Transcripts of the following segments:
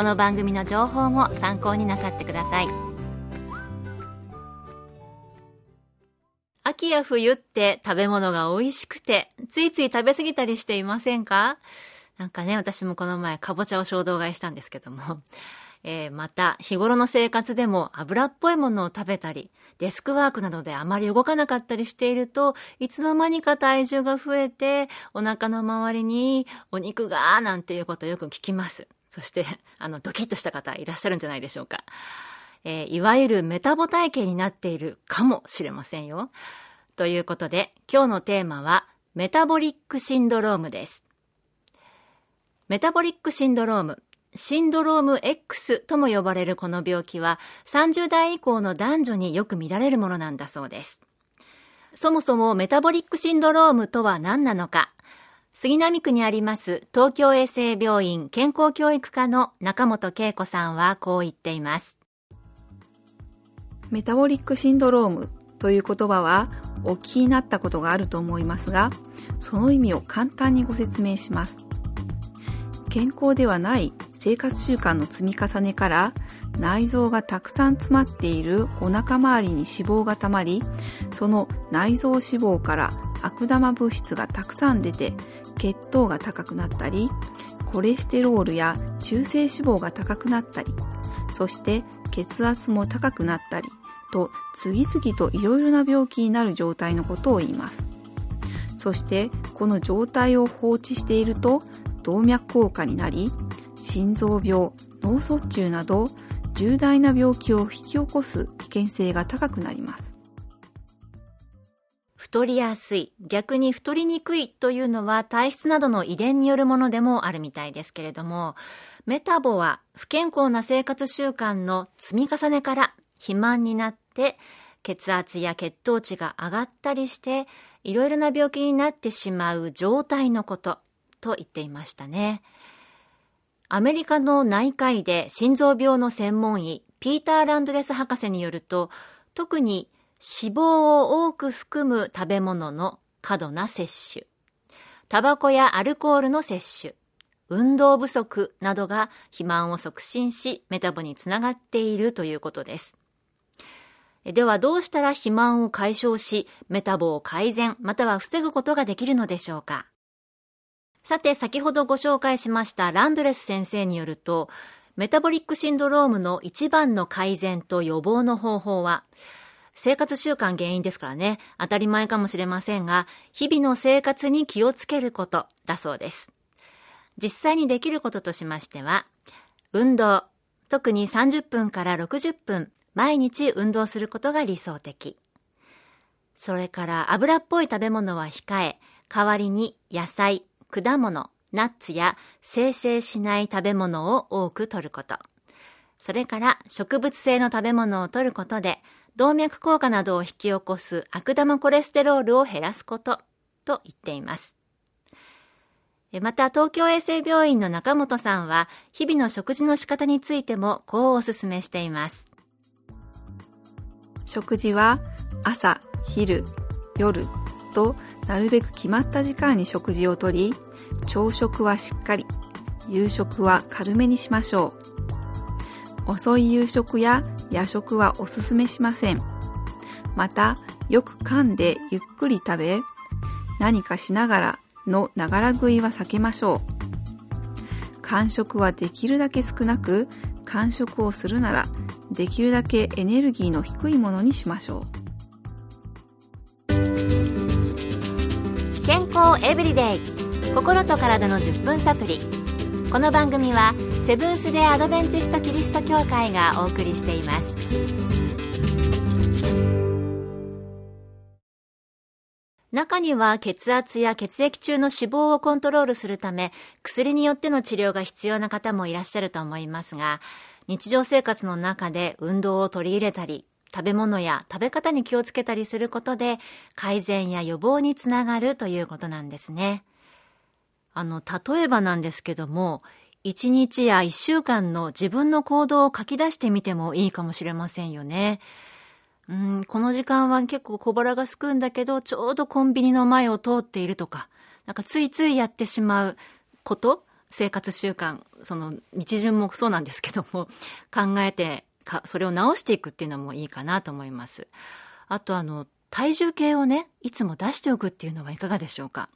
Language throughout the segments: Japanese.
この番組の情報も参考になさってください。秋や冬って食べ物が美味しくてついつい食べ過ぎたりしていませんか？なんかね、私もこの前かぼちゃを衝動買いしたんですけども、えー、また日頃の生活でも油っぽいものを食べたり、デスクワークなどであまり動かなかったりしていると、いつの間にか体重が増えて、お腹の周りにお肉が、なんていうことよく聞きます。そして、あの、ドキッとした方いらっしゃるんじゃないでしょうか。えー、いわゆるメタボ体型になっているかもしれませんよ。ということで、今日のテーマは、メタボリックシンドロームです。メタボリックシンドローム、シンドローム X とも呼ばれるこの病気は、30代以降の男女によく見られるものなんだそうです。そもそもメタボリックシンドロームとは何なのか、杉並区にあります東京衛生病院健康教育科の中本恵子さんはこう言っています。メタボリックシンドロームという言葉はお聞きになったことがあると思いますが、その意味を簡単にご説明します。健康ではない生活習慣の積み重ねから内臓がたくさん詰まっているお腹周りに脂肪がたまり、その内臓脂肪から悪玉物質がたくさん出て血糖が高くなったり、コレステロールや中性脂肪が高くなったり、そして血圧も高くなったり、と次々といろいろな病気になる状態のことを言います。そしてこの状態を放置していると動脈硬化になり、心臓病、脳卒中など重大な病気を引き起こす危険性が高くなります。太りやすい、逆に太りにくいというのは体質などの遺伝によるものでもあるみたいですけれども、メタボは不健康な生活習慣の積み重ねから肥満になって血圧や血糖値が上がったりしていろいろな病気になってしまう状態のことと言っていましたね。アメリカの内科医で心臓病の専門医ピーター・ランドレス博士によると特に脂肪を多く含む食べ物の過度な摂取、タバコやアルコールの摂取、運動不足などが肥満を促進し、メタボにつながっているということです。ではどうしたら肥満を解消し、メタボを改善、または防ぐことができるのでしょうか？さて、先ほどご紹介しましたランドレス先生によると、メタボリックシンドロームの一番の改善と予防の方法は、生活習慣原因ですからね、当たり前かもしれませんが、日々の生活に気をつけることだそうです。実際にできることとしましては、運動、特に30分から60分、毎日運動することが理想的。それから油っぽい食べ物は控え、代わりに野菜、果物、ナッツや生成しない食べ物を多く摂ること。それから植物性の食べ物を摂ることで動脈硬化などを引き起こす悪玉コレステロールを減らすことと言っています。また東京衛生病院の中本さんは日々の食事の仕方についてもこうお勧めしています。食事は朝、昼、夜となるべく決まった時間に食事をとり、朝食はしっかり、夕食は軽めにしましょう。遅い夕食や夜食はおすすめしません。また、よく噛んでゆっくり食べ、何かしながらのながら食いは避けましょう。間食はできるだけ少なく、間食をするならできるだけエネルギーの低いものにしましょう健康エブリデイ心と体の10分サプリこの番組はセブンス・デ・アドベンチスト・キリスト教会がお送りしています中には血圧や血液中の脂肪をコントロールするため薬によっての治療が必要な方もいらっしゃると思いますが日常生活の中で運動を取り入れたり食べ物や食べ方に気をつけたりすることで改善や予防につながるということなんですね。あの、例えばなんですけども、1日や1週間の自分の行動を書き出してみてもいいかもしれませんよね。うん、この時間は結構小腹がすくんだけど、ちょうどコンビニの前を通っているとか、なんかついついやってしまうこと生活習慣、その道順もそうなんですけども、考えてか、それを直していくっていうのもいいかなと思います。あとあの、体重計をね、いつも出しておくっていうのはいかがでしょうか？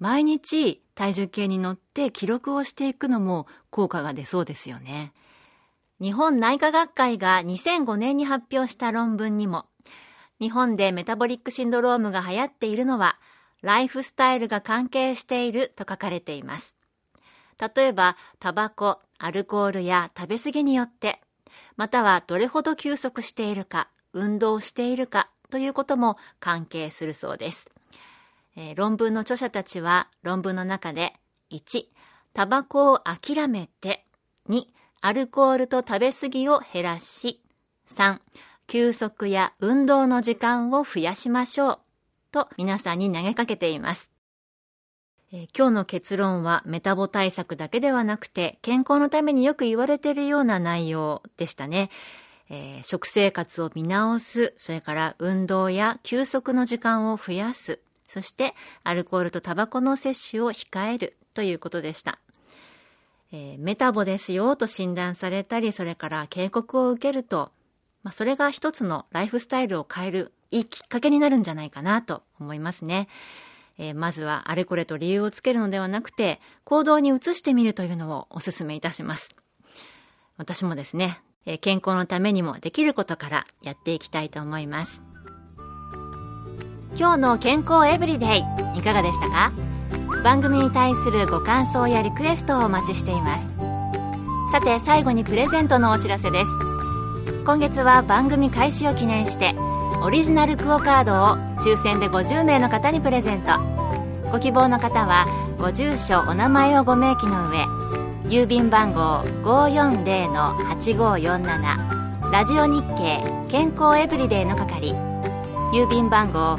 毎日体重計に乗って記録をしていくのも効果が出そうですよね。日本内科学会が2005年に発表した論文にも、日本でメタボリックシンドロームが流行っているのは、ライフスタイルが関係していると書かれています。例えば、タバコ、アルコールや食べ過ぎによって、またはどれほど休息しているか、運動しているかということも関係するそうです。えー、論文の著者たちは論文の中で1、タバコを諦めて2、アルコールと食べ過ぎを減らし3、休息や運動の時間を増やしましょうと皆さんに投げかけています。えー、今日の結論はメタボ対策だけではなくて健康のためによく言われているような内容でしたね。えー、食生活を見直す、それから運動や休息の時間を増やす、そしてアルコールとタバコの摂取を控えるということでした。えー、メタボですよと診断されたり、それから警告を受けると、まあ、それが一つのライフスタイルを変えるいいきっかけになるんじゃないかなと思いますね。えー、まずはあれこれと理由をつけるのではなくて、行動に移してみるというのをお勧めいたします。私もですね、えー、健康のためにもできることからやっていきたいと思います。今日の健康エブリデイいかがでしたか？番組に対するご感想やリクエストをお待ちしています。さて最後にプレゼントのお知らせです。今月は番組開始を記念してオリジナルクオカードを抽選で50名の方にプレゼント。ご希望の方はご住所お名前をご明記の上郵便番号540-8547ラジオ日経健康エブリデイの係郵便番号